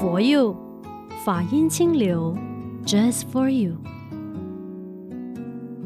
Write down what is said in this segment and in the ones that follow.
佛佑法音清流，Just for you。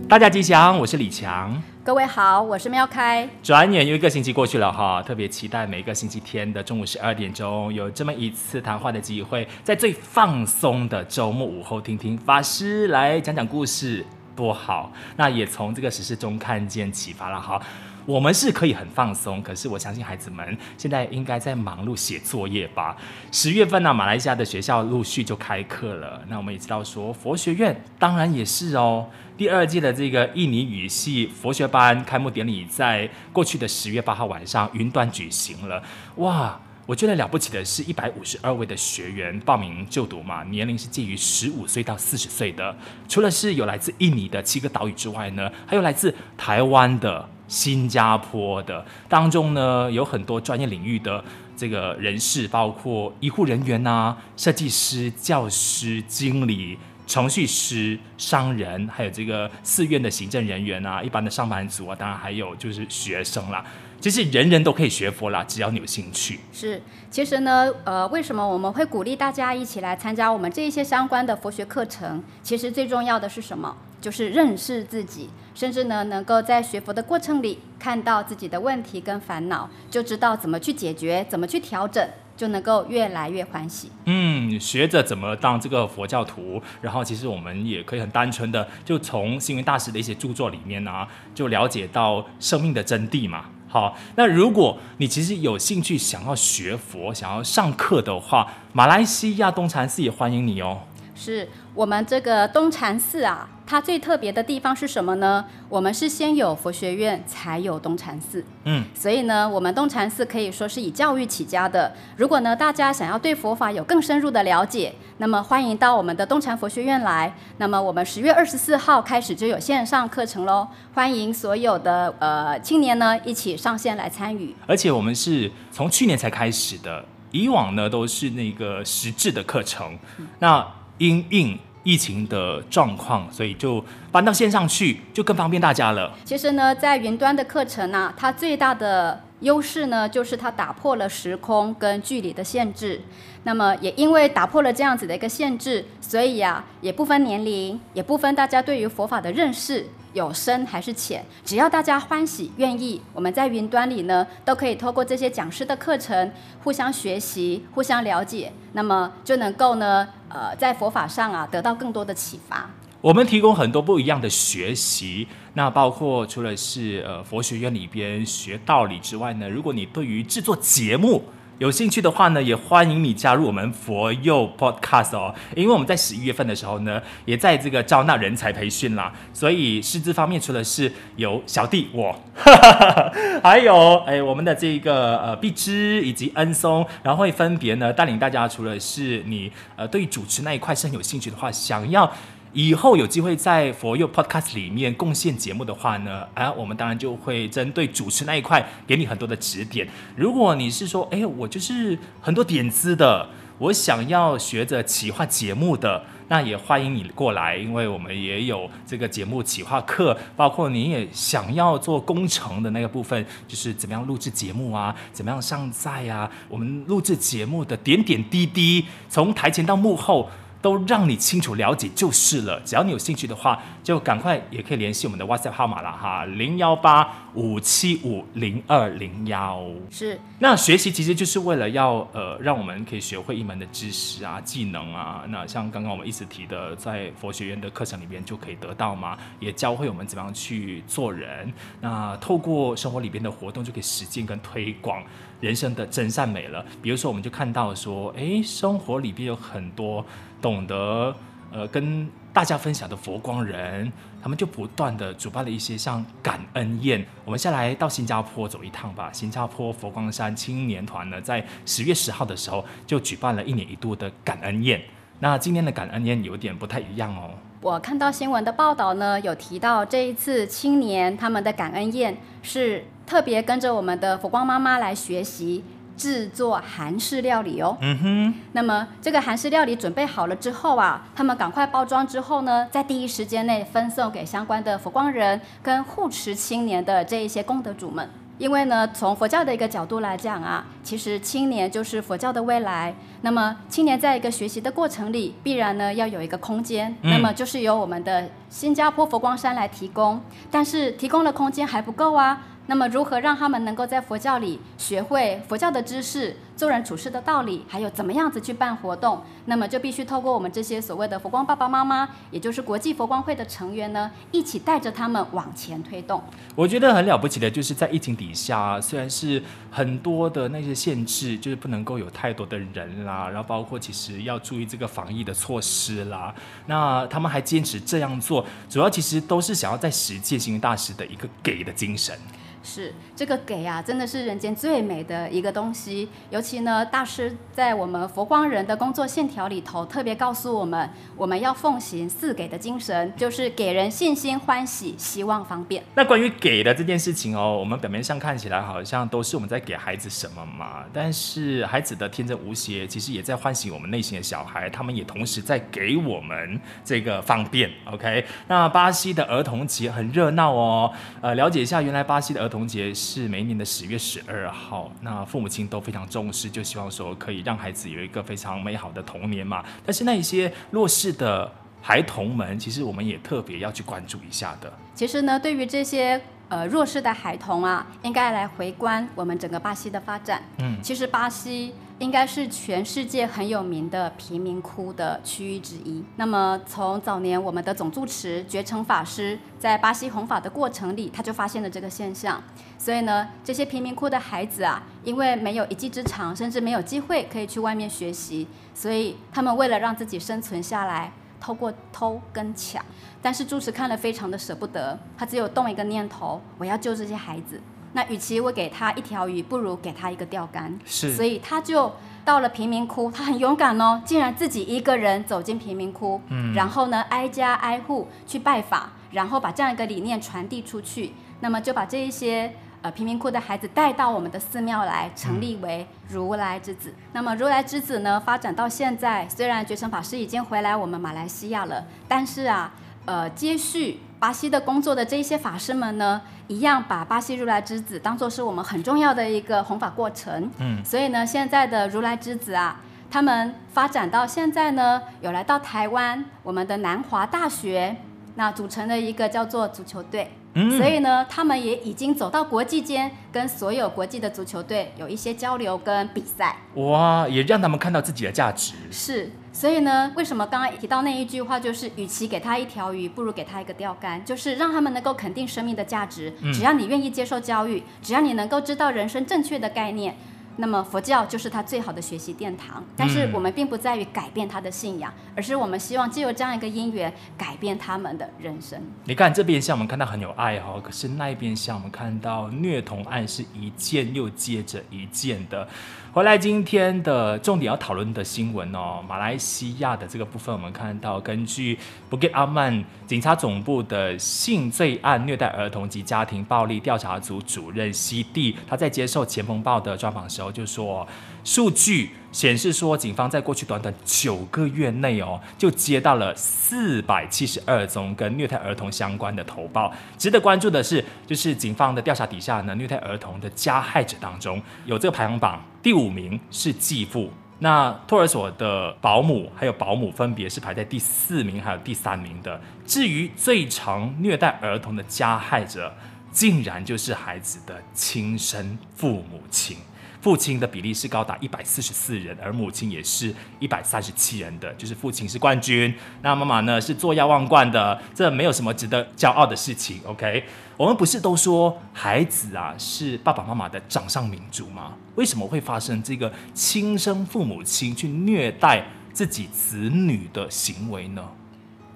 大家吉祥，我是李强。各位好，我是妙开。转眼又一个星期过去了哈，特别期待每个星期天的中午十二点钟有这么一次谈话的机会，在最放松的周末午后，听听法师来讲讲故事，多好。那也从这个实事中看见启发了哈。我们是可以很放松，可是我相信孩子们现在应该在忙碌写作业吧。十月份呢、马来西亚的学校陆续就开课了。那我们也知道说，佛学院当然也是哦。第二届的这个印尼语系佛学班开幕典礼在过去的十月八号晚上云端举行了。哇，我觉得了不起的是，一百五十二位的学员报名就读嘛，年龄是介于十五岁到四十岁的。除了是有来自印尼的七个岛屿之外呢，还有来自台湾的。新加坡的当中呢，有很多专业领域的这个人士，包括医护人员啊、设计师、教师、经理、程序师、商人，还有这个寺院的行政人员啊，一般的上班族啊，当然还有就是学生啦。其实人人都可以学佛啦，只要你有兴趣。是，其实呢，呃，为什么我们会鼓励大家一起来参加我们这一些相关的佛学课程？其实最重要的是什么？就是认识自己，甚至呢，能够在学佛的过程里看到自己的问题跟烦恼，就知道怎么去解决，怎么去调整，就能够越来越欢喜。嗯，学着怎么当这个佛教徒，然后其实我们也可以很单纯的，就从星云大师的一些著作里面啊，就了解到生命的真谛嘛。好，那如果你其实有兴趣想要学佛，想要上课的话，马来西亚东禅寺也欢迎你哦。是我们这个东禅寺啊，它最特别的地方是什么呢？我们是先有佛学院，才有东禅寺。嗯，所以呢，我们东禅寺可以说是以教育起家的。如果呢，大家想要对佛法有更深入的了解，那么欢迎到我们的东禅佛学院来。那么我们十月二十四号开始就有线上课程喽，欢迎所有的呃青年呢一起上线来参与。而且我们是从去年才开始的，以往呢都是那个实质的课程。嗯、那因应疫情的状况，所以就搬到线上去，就更方便大家了。其实呢，在云端的课程呢、它最大的优势呢，就是它打破了时空跟距离的限制。那么也因为打破了这样子的一个限制，所以呀、啊，也不分年龄，也不分大家对于佛法的认识。有深还是浅，只要大家欢喜愿意，我们在云端里呢，都可以透过这些讲师的课程，互相学习、互相了解，那么就能够呢，呃，在佛法上啊，得到更多的启发。我们提供很多不一样的学习，那包括除了是呃佛学院里边学道理之外呢，如果你对于制作节目，有兴趣的话呢，也欢迎你加入我们佛佑 Podcast 哦。因为我们在十一月份的时候呢，也在这个招纳人才培训啦。所以师资方面，除了是有小弟我，哈哈哈，还有哎我们的这个呃碧芝以及恩松，然后会分别呢带领大家。除了是你呃对主持那一块是很有兴趣的话，想要。以后有机会在佛佑 Podcast 里面贡献节目的话呢，啊，我们当然就会针对主持那一块给你很多的指点。如果你是说，哎，我就是很多点子的，我想要学着企划节目的，那也欢迎你过来，因为我们也有这个节目企划课，包括你也想要做工程的那个部分，就是怎么样录制节目啊，怎么样上载啊，我们录制节目的点点滴滴，从台前到幕后。都让你清楚了解就是了。只要你有兴趣的话，就赶快也可以联系我们的 WhatsApp 号码了哈，零幺八五七五零二零幺。是。那学习其实就是为了要呃，让我们可以学会一门的知识啊、技能啊。那像刚刚我们一直提的，在佛学院的课程里边就可以得到嘛，也教会我们怎么样去做人。那透过生活里边的活动，就可以实践跟推广人生的真善美了。比如说，我们就看到说，哎，生活里边有很多。懂得呃跟大家分享的佛光人，他们就不断的主办了一些像感恩宴。我们先来到新加坡走一趟吧。新加坡佛光山青年团呢，在十月十号的时候就举办了一年一度的感恩宴。那今年的感恩宴有点不太一样哦。我看到新闻的报道呢，有提到这一次青年他们的感恩宴是特别跟着我们的佛光妈妈来学习。制作韩式料理哦，嗯哼。那么这个韩式料理准备好了之后啊，他们赶快包装之后呢，在第一时间内分送给相关的佛光人跟护持青年的这一些功德主们。因为呢，从佛教的一个角度来讲啊，其实青年就是佛教的未来。那么青年在一个学习的过程里，必然呢要有一个空间，嗯、那么就是由我们的新加坡佛光山来提供。但是提供的空间还不够啊。那么，如何让他们能够在佛教里学会佛教的知识、做人处事的道理，还有怎么样子去办活动？那么就必须透过我们这些所谓的佛光爸爸妈妈，也就是国际佛光会的成员呢，一起带着他们往前推动。我觉得很了不起的，就是在疫情底下，虽然是很多的那些限制，就是不能够有太多的人啦，然后包括其实要注意这个防疫的措施啦，那他们还坚持这样做，主要其实都是想要在实践星云大师的一个给的精神。是。这个给啊，真的是人间最美的一个东西。尤其呢，大师在我们佛光人的工作线条里头，特别告诉我们，我们要奉行四给的精神，就是给人信心、欢喜、希望、方便。那关于给的这件事情哦，我们表面上看起来好像都是我们在给孩子什么嘛，但是孩子的天真无邪，其实也在唤醒我们内心的小孩，他们也同时在给我们这个方便。OK，那巴西的儿童节很热闹哦，呃，了解一下，原来巴西的儿童。节是每一年的十月十二号，那父母亲都非常重视，就希望说可以让孩子有一个非常美好的童年嘛。但是那一些弱势的孩童们，其实我们也特别要去关注一下的。其实呢，对于这些呃弱势的孩童啊，应该来回观我们整个巴西的发展。嗯，其实巴西。应该是全世界很有名的贫民窟的区域之一。那么，从早年我们的总住持觉诚法师在巴西弘法的过程里，他就发现了这个现象。所以呢，这些贫民窟的孩子啊，因为没有一技之长，甚至没有机会可以去外面学习，所以他们为了让自己生存下来，透过偷跟抢。但是住持看了非常的舍不得，他只有动一个念头：我要救这些孩子。那与其我给他一条鱼，不如给他一个钓竿。是，所以他就到了贫民窟，他很勇敢哦，竟然自己一个人走进贫民窟，嗯，然后呢，挨家挨户去拜访，然后把这样一个理念传递出去。那么就把这一些呃贫民窟的孩子带到我们的寺庙来，成立为如来之子。嗯、那么如来之子呢，发展到现在，虽然觉诚法师已经回来我们马来西亚了，但是啊，呃，接续巴西的工作的这一些法师们呢，一样把巴西如来之子当做是我们很重要的一个弘法过程，嗯，所以呢，现在的如来之子啊，他们发展到现在呢，有来到台湾，我们的南华大学，那组成了一个叫做足球队。嗯，所以呢，他们也已经走到国际间，跟所有国际的足球队有一些交流跟比赛。哇，也让他们看到自己的价值。是，所以呢，为什么刚刚提到那一句话，就是与其给他一条鱼，不如给他一个钓竿，就是让他们能够肯定生命的价值。只要你愿意接受教育，只要你能够知道人生正确的概念。那么佛教就是他最好的学习殿堂，但是我们并不在于改变他的信仰，而是我们希望借由这样一个因缘改变他们的人生。你看这边像我们看到很有爱哈，可是那一边像我们看到虐童案是一件又接着一件的。回来今天的重点要讨论的新闻哦，马来西亚的这个部分，我们看到根据 Bukit Aman 警察总部的性罪案、虐待儿童及家庭暴力调查组主任西蒂，他在接受前锋报的专访时候就说，数据显示说，警方在过去短短九个月内哦，就接到了四百七十二宗跟虐待儿童相关的投报。值得关注的是，就是警方的调查底下呢，虐待儿童的加害者当中有这个排行榜。第五名是继父，那托儿所的保姆还有保姆分别是排在第四名还有第三名的。至于最常虐待儿童的加害者，竟然就是孩子的亲生父母亲。父亲的比例是高达一百四十四人，而母亲也是一百三十七人的，就是父亲是冠军，那妈妈呢是坐亚望冠的，这没有什么值得骄傲的事情。OK，我们不是都说孩子啊是爸爸妈妈的掌上明珠吗？为什么会发生这个亲生父母亲去虐待自己子女的行为呢？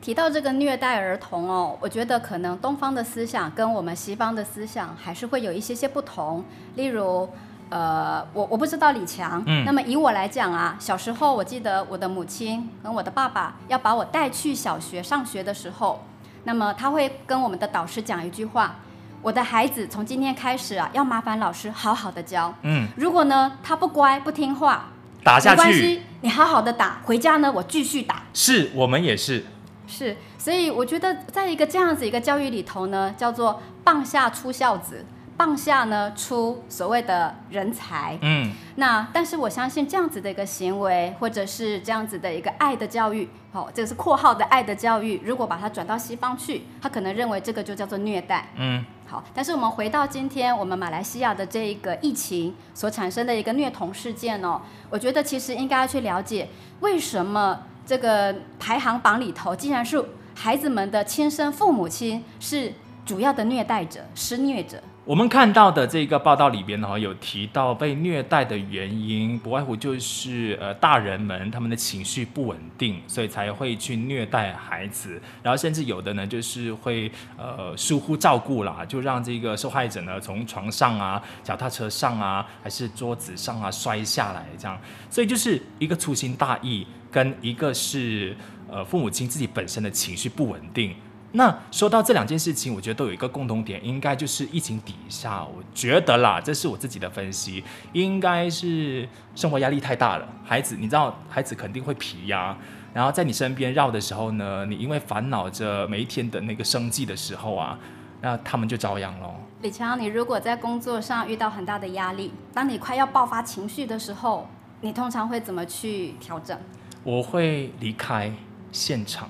提到这个虐待儿童哦，我觉得可能东方的思想跟我们西方的思想还是会有一些些不同，例如。呃，我我不知道李强。嗯。那么以我来讲啊，小时候我记得我的母亲跟我的爸爸要把我带去小学上学的时候，那么他会跟我们的导师讲一句话：我的孩子从今天开始啊，要麻烦老师好好的教。嗯。如果呢他不乖不听话，打下去。没关系，你好好的打，回家呢我继续打。是我们也是。是，所以我觉得在一个这样子一个教育里头呢，叫做棒下出孝子。棒下呢出所谓的人才。嗯，那但是我相信这样子的一个行为，或者是这样子的一个爱的教育，哦，这个是括号的爱的教育。如果把它转到西方去，他可能认为这个就叫做虐待。嗯，好，但是我们回到今天我们马来西亚的这一个疫情所产生的一个虐童事件哦，我觉得其实应该要去了解为什么这个排行榜里头竟然是孩子们的亲生父母亲是主要的虐待者、施虐者。我们看到的这个报道里边呢，有提到被虐待的原因，不外乎就是呃大人们他们的情绪不稳定，所以才会去虐待孩子，然后甚至有的呢就是会呃疏忽照顾啦，就让这个受害者呢从床上啊、脚踏车上啊，还是桌子上啊摔下来这样，所以就是一个粗心大意，跟一个是呃父母亲自己本身的情绪不稳定。那说到这两件事情，我觉得都有一个共同点，应该就是疫情底下，我觉得啦，这是我自己的分析，应该是生活压力太大了。孩子，你知道，孩子肯定会皮呀，然后在你身边绕的时候呢，你因为烦恼着每一天的那个生计的时候啊，那他们就遭殃喽。李强，你如果在工作上遇到很大的压力，当你快要爆发情绪的时候，你通常会怎么去调整？我会离开现场。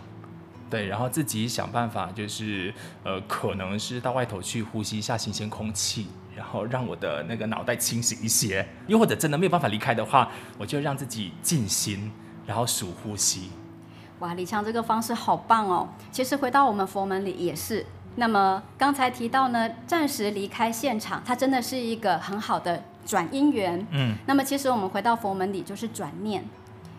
对，然后自己想办法，就是呃，可能是到外头去呼吸一下新鲜空气，然后让我的那个脑袋清醒一些。又或者真的没有办法离开的话，我就让自己静心，然后数呼吸。哇，李强这个方式好棒哦！其实回到我们佛门里也是。那么刚才提到呢，暂时离开现场，它真的是一个很好的转因缘。嗯。那么其实我们回到佛门里就是转念。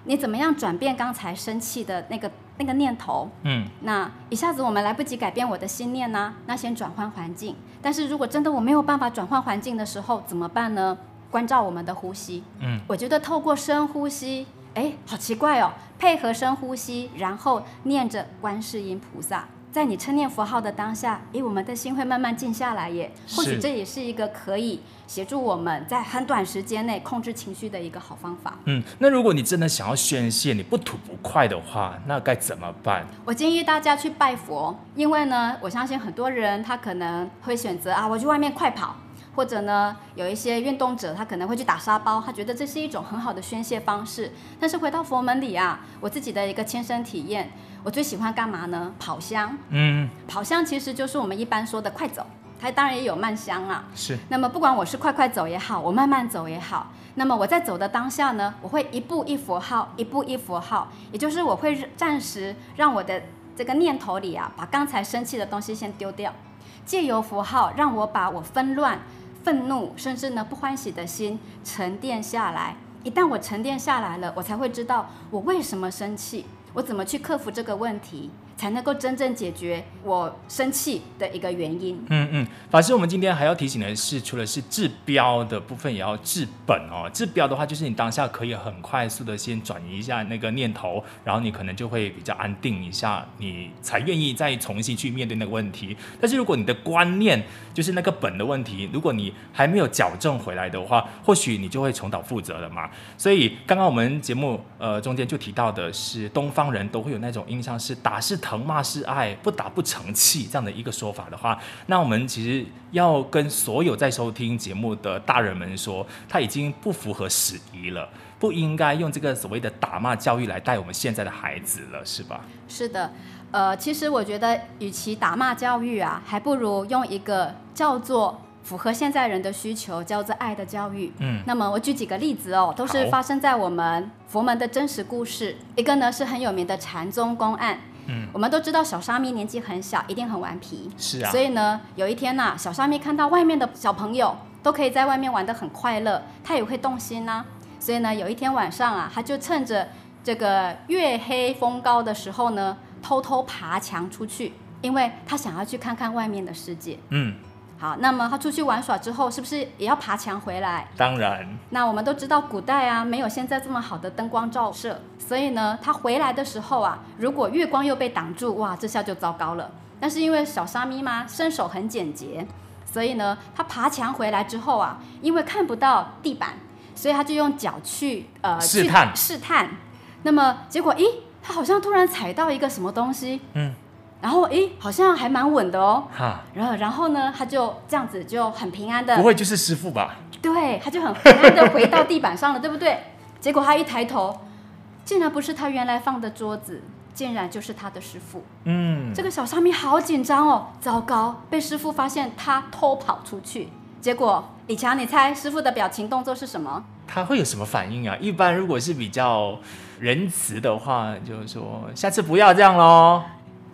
你怎么样转变刚才生气的那个那个念头？嗯，那一下子我们来不及改变我的心念呢？那先转换环境。但是如果真的我没有办法转换环境的时候，怎么办呢？关照我们的呼吸。嗯，我觉得透过深呼吸，哎，好奇怪哦，配合深呼吸，然后念着观世音菩萨。在你称念佛号的当下，诶，我们的心会慢慢静下来耶。或许这也是一个可以协助我们在很短时间内控制情绪的一个好方法。嗯，那如果你真的想要宣泄，你不吐不快的话，那该怎么办？我建议大家去拜佛，因为呢，我相信很多人他可能会选择啊，我去外面快跑。或者呢，有一些运动者，他可能会去打沙包，他觉得这是一种很好的宣泄方式。但是回到佛门里啊，我自己的一个亲身体验，我最喜欢干嘛呢？跑香。嗯，跑香其实就是我们一般说的快走，它当然也有慢香啊。是。那么不管我是快快走也好，我慢慢走也好，那么我在走的当下呢，我会一步一佛号，一步一佛号，也就是我会暂时让我的这个念头里啊，把刚才生气的东西先丢掉，借由佛号让我把我纷乱。愤怒，甚至呢不欢喜的心沉淀下来。一旦我沉淀下来了，我才会知道我为什么生气，我怎么去克服这个问题。才能够真正解决我生气的一个原因。嗯嗯，法师，我们今天还要提醒的是，除了是治标的部分，也要治本哦。治标的话，就是你当下可以很快速的先转移一下那个念头，然后你可能就会比较安定一下，你才愿意再重新去面对那个问题。但是如果你的观念就是那个本的问题，如果你还没有矫正回来的话，或许你就会重蹈覆辙了嘛。所以刚刚我们节目呃中间就提到的是，东方人都会有那种印象是打是疼骂是爱，不打不成器这样的一个说法的话，那我们其实要跟所有在收听节目的大人们说，他已经不符合时宜了，不应该用这个所谓的打骂教育来带我们现在的孩子了，是吧？是的，呃，其实我觉得，与其打骂教育啊，还不如用一个叫做符合现在人的需求，叫做爱的教育。嗯，那么我举几个例子哦，都是发生在我们佛门的真实故事。一个呢是很有名的禅宗公案。嗯，我们都知道小沙弥年纪很小，一定很顽皮。是啊。所以呢，有一天呐、啊，小沙弥看到外面的小朋友都可以在外面玩得很快乐，他也会动心呐、啊。所以呢，有一天晚上啊，他就趁着这个月黑风高的时候呢，偷偷爬墙出去，因为他想要去看看外面的世界。嗯。好，那么他出去玩耍之后，是不是也要爬墙回来？当然。那我们都知道，古代啊，没有现在这么好的灯光照射，所以呢，他回来的时候啊，如果月光又被挡住，哇，这下就糟糕了。但是因为小沙弥嘛，身手很简洁，所以呢，他爬墙回来之后啊，因为看不到地板，所以他就用脚去呃试探试探。那么结果，咦，他好像突然踩到一个什么东西，嗯，然后诶，好像还蛮稳的哦。哈，然后然后呢，他就这样子就很平安的，不会就是师傅吧？对，他就很平安的回到地板上了，对不对？结果他一抬头，竟然不是他原来放的桌子，竟然就是他的师傅。嗯，这个小沙弥好紧张哦，糟糕，被师傅发现他偷跑出去。结果李强，你猜师傅的表情动作是什么？他会有什么反应啊？一般如果是比较仁慈的话，就是说下次不要这样喽。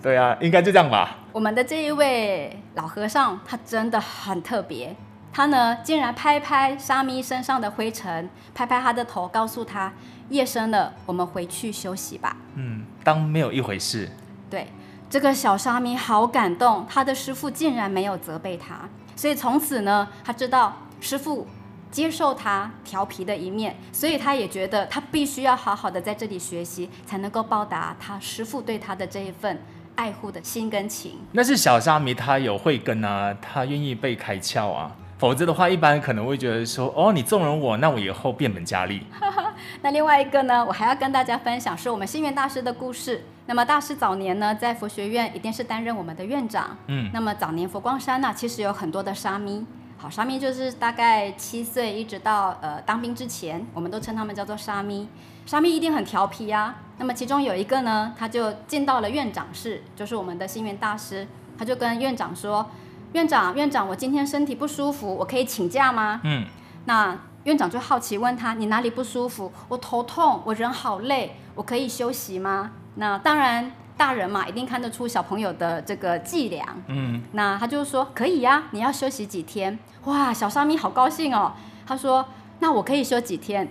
对啊，应该就这样吧。我们的这一位老和尚，他真的很特别。他呢，竟然拍拍沙弥身上的灰尘，拍拍他的头，告诉他：夜深了，我们回去休息吧。嗯，当没有一回事。对，这个小沙弥好感动，他的师傅竟然没有责备他，所以从此呢，他知道师傅接受他调皮的一面，所以他也觉得他必须要好好的在这里学习，才能够报答他师傅对他的这一份爱护的心跟情。那是小沙弥，他有慧根啊，他愿意被开窍啊。否则的话，一般可能会觉得说，哦，你纵容我，那我以后变本加厉。那另外一个呢，我还要跟大家分享是我们星云大师的故事。那么大师早年呢，在佛学院一定是担任我们的院长。嗯。那么早年佛光山呢、啊，其实有很多的沙弥。好，沙弥就是大概七岁一直到呃当兵之前，我们都称他们叫做沙弥。沙弥一定很调皮啊。那么其中有一个呢，他就进到了院长室，就是我们的星云大师，他就跟院长说。院长，院长，我今天身体不舒服，我可以请假吗？嗯，那院长就好奇问他，你哪里不舒服？我头痛，我人好累，我可以休息吗？那当然，大人嘛，一定看得出小朋友的这个伎俩。嗯，那他就说可以呀，你要休息几天？哇，小沙弥好高兴哦。他说，那我可以休几天？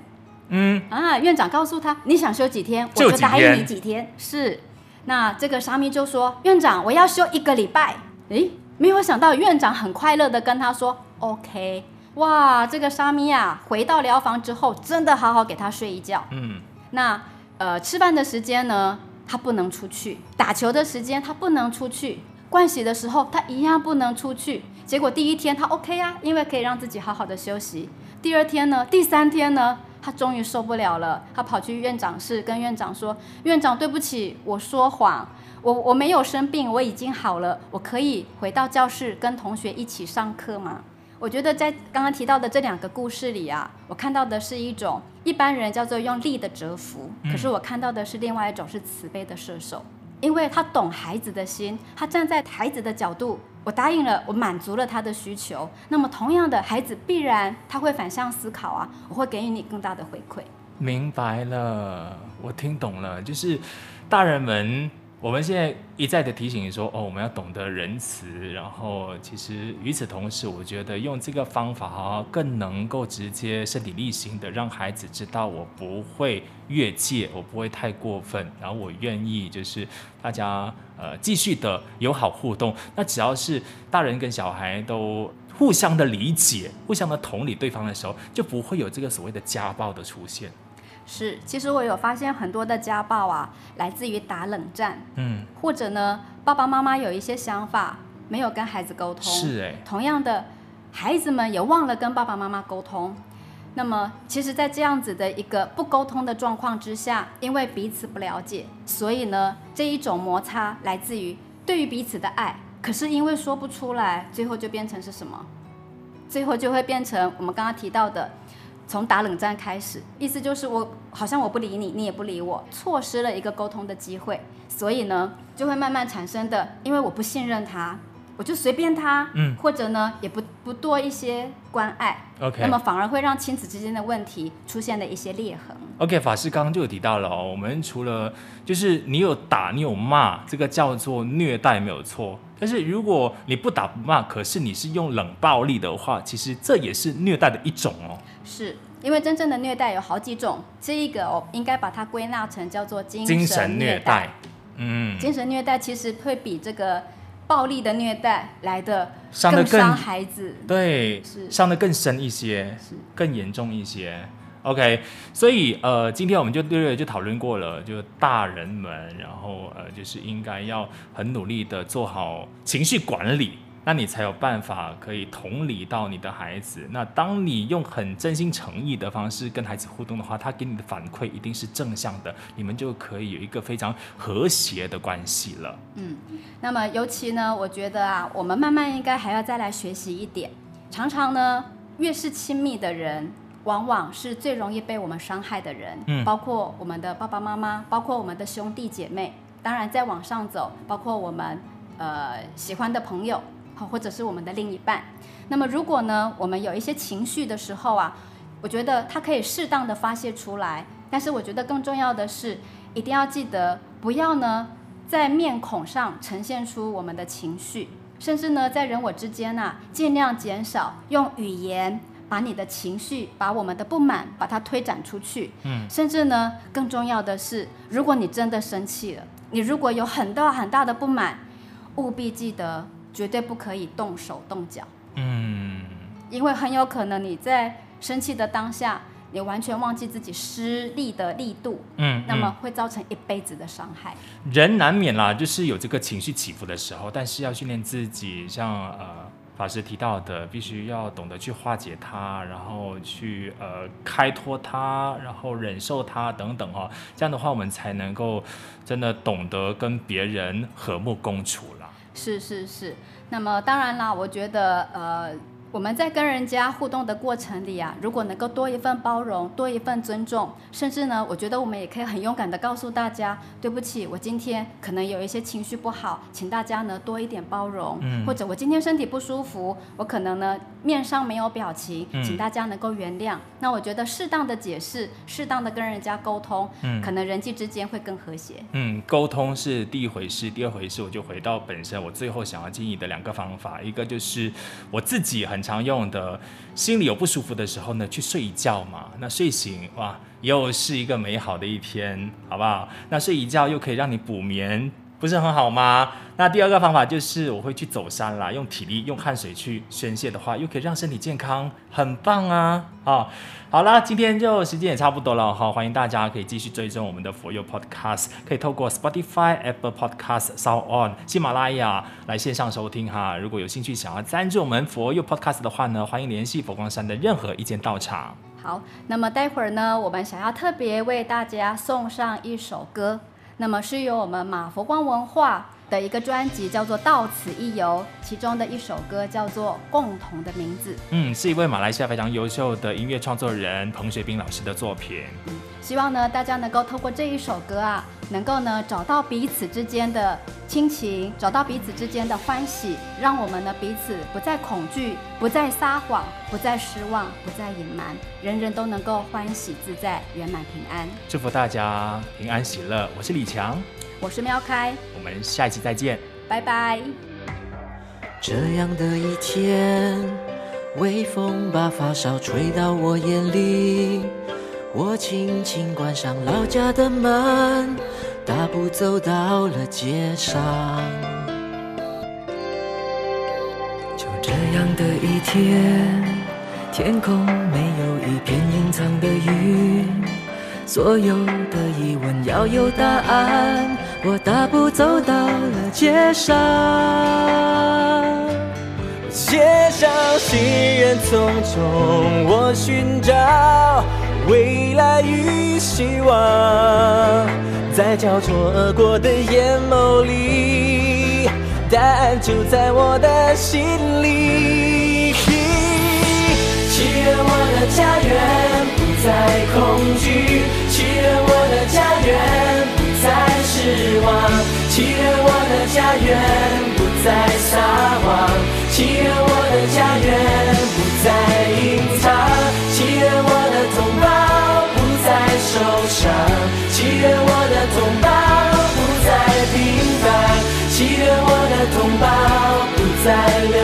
嗯，啊，院长告诉他，你想休几天，我就答应你几天。是，那这个沙弥就说，院长，我要休一个礼拜。诶。没有想到院长很快乐的跟他说：“OK，哇，这个沙弥啊，回到疗房之后，真的好好给他睡一觉。嗯，那呃，吃饭的时间呢，他不能出去；打球的时间他不能出去；盥洗的时候他一样不能出去。结果第一天他 OK 啊，因为可以让自己好好的休息。第二天呢，第三天呢，他终于受不了了，他跑去院长室跟院长说：‘院长，对不起，我说谎。’我我没有生病，我已经好了，我可以回到教室跟同学一起上课吗？我觉得在刚刚提到的这两个故事里啊，我看到的是一种一般人叫做用力的折服，可是我看到的是另外一种是慈悲的射手，因为他懂孩子的心，他站在孩子的角度，我答应了，我满足了他的需求，那么同样的孩子必然他会反向思考啊，我会给予你更大的回馈。明白了，我听懂了，就是大人们。我们现在一再的提醒说，哦，我们要懂得仁慈。然后，其实与此同时，我觉得用这个方法哈，更能够直接身体力行的让孩子知道，我不会越界，我不会太过分。然后，我愿意就是大家呃继续的友好互动。那只要是大人跟小孩都互相的理解、互相的同理对方的时候，就不会有这个所谓的家暴的出现。是，其实我有发现很多的家暴啊，来自于打冷战，嗯，或者呢，爸爸妈妈有一些想法没有跟孩子沟通，是哎，同样的，孩子们也忘了跟爸爸妈妈沟通。那么，其实，在这样子的一个不沟通的状况之下，因为彼此不了解，所以呢，这一种摩擦来自于对于彼此的爱，可是因为说不出来，最后就变成是什么？最后就会变成我们刚刚提到的。从打冷战开始，意思就是我好像我不理你，你也不理我，错失了一个沟通的机会，所以呢，就会慢慢产生的，因为我不信任他，我就随便他，嗯，或者呢，也不不多一些关爱，OK，那么反而会让亲子之间的问题出现了一些裂痕。OK，法师刚刚就有提到了哦，我们除了就是你有打，你有骂，这个叫做虐待没有错，但是如果你不打不骂，可是你是用冷暴力的话，其实这也是虐待的一种哦。是因为真正的虐待有好几种，这一个我应该把它归纳成叫做精神虐待。精神虐待，嗯，精神虐待其实会比这个暴力的虐待来的更伤孩子，对，是伤的更深一些，是更严重一些。OK，所以呃，今天我们就略略就讨论过了，就大人们，然后呃，就是应该要很努力的做好情绪管理。那你才有办法可以同理到你的孩子。那当你用很真心诚意的方式跟孩子互动的话，他给你的反馈一定是正向的，你们就可以有一个非常和谐的关系了。嗯，那么尤其呢，我觉得啊，我们慢慢应该还要再来学习一点。常常呢，越是亲密的人，往往是最容易被我们伤害的人。嗯，包括我们的爸爸妈妈，包括我们的兄弟姐妹。当然，再往上走，包括我们呃喜欢的朋友。好，或者是我们的另一半。那么，如果呢，我们有一些情绪的时候啊，我觉得它可以适当的发泄出来。但是，我觉得更重要的是，一定要记得不要呢，在面孔上呈现出我们的情绪，甚至呢，在人我之间啊，尽量减少用语言把你的情绪、把我们的不满把它推展出去。嗯。甚至呢，更重要的是，如果你真的生气了，你如果有很大很大的不满，务必记得。绝对不可以动手动脚，嗯，因为很有可能你在生气的当下，你完全忘记自己施力的力度，嗯，嗯，那么会造成一辈子的伤害。人难免啦，就是有这个情绪起伏的时候，但是要训练自己，像呃法师提到的，必须要懂得去化解它，然后去呃开脱它，然后忍受它等等哦，这样的话我们才能够真的懂得跟别人和睦共处了。是是是，那么当然啦，我觉得呃。我们在跟人家互动的过程里啊，如果能够多一份包容，多一份尊重，甚至呢，我觉得我们也可以很勇敢的告诉大家，对不起，我今天可能有一些情绪不好，请大家呢多一点包容，嗯，或者我今天身体不舒服，我可能呢面上没有表情，请大家能够原谅。嗯，那我觉得适当的解释，适当的跟人家沟通，嗯，可能人际之间会更和谐。嗯，沟通是第一回事，第二回事我就回到本身，我最后想要建议的两个方法，一个就是我自己很。常用的，心里有不舒服的时候呢，去睡一觉嘛。那睡醒哇，又是一个美好的一天，好不好？那睡一觉又可以让你补眠，不是很好吗？那第二个方法就是我会去走山啦，用体力、用汗水去宣泄的话，又可以让身体健康，很棒啊！啊，好啦，今天就时间也差不多了哈，欢迎大家可以继续追踪我们的 For You Podcast，可以透过 Spotify、Apple Podcast、Sound On、喜马拉雅来线上收听哈。如果有兴趣想要赞助我们 For You Podcast 的话呢，欢迎联系佛光山的任何一间道场。好，那么待会儿呢，我们想要特别为大家送上一首歌，那么是由我们马佛光文化。的一个专辑叫做《到此一游》，其中的一首歌叫做《共同的名字》。嗯，是一位马来西亚非常优秀的音乐创作人彭学斌老师的作品。嗯，希望呢大家能够透过这一首歌啊，能够呢找到彼此之间的亲情，找到彼此之间的欢喜，让我们呢彼此不再恐惧，不再撒谎，不再失望，不再隐瞒，人人都能够欢喜自在，圆满平安。祝福大家平安喜乐。我是李强。我是喵开，我们下一期再见，拜拜。这样的一天，微风把发梢吹到我眼里，我轻轻关上老家的门，大步走到了街上。就这样的一天，天空没有一片隐藏的云，所有的疑问要有答案。我大步走到了街上，街上行人匆匆，我寻找未来与希望，在交错而过的眼眸里，答案就在我的心里。祈愿我的家园在恐惧，祈愿我的家园。不再失望，祈愿我的家园不再撒谎，祈愿我的家园不再隐藏，祈愿我的同胞不再受伤，祈愿我的同胞不再平凡，祈愿我的同胞不再流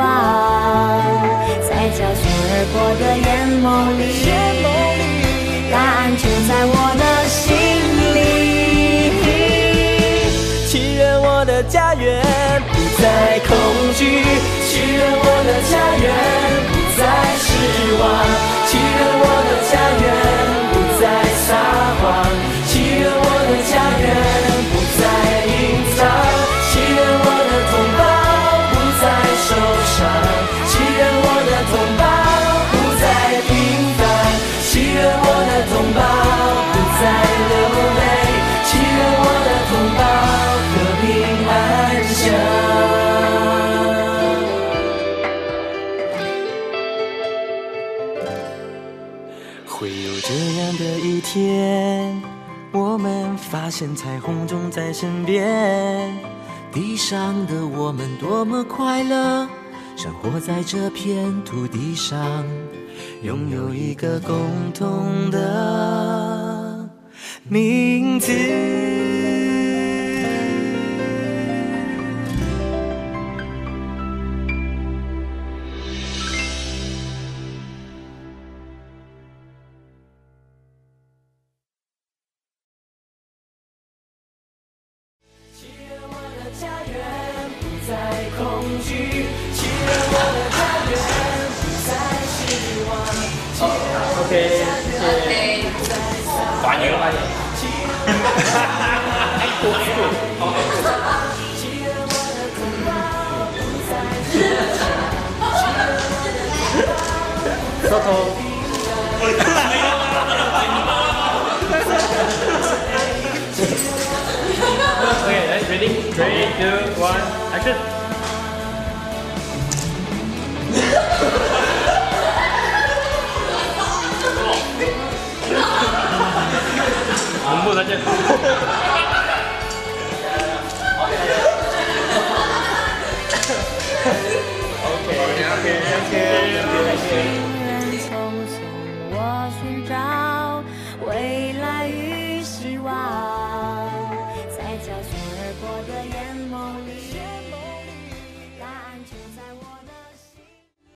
望在交错而过的眼眸里，答案就在我的心里。祈愿我的家园不再恐惧，祈愿我的家园不再失望，祈愿我的家园。会有这样的一天，我们发现彩虹总在身边。地上的我们多么快乐，生活在这片土地上，拥有一个共同的名字。Toto Okay, let's ready? 3, 2, 1, action! 공부 사제 Okay, okay, okay, okay, okay.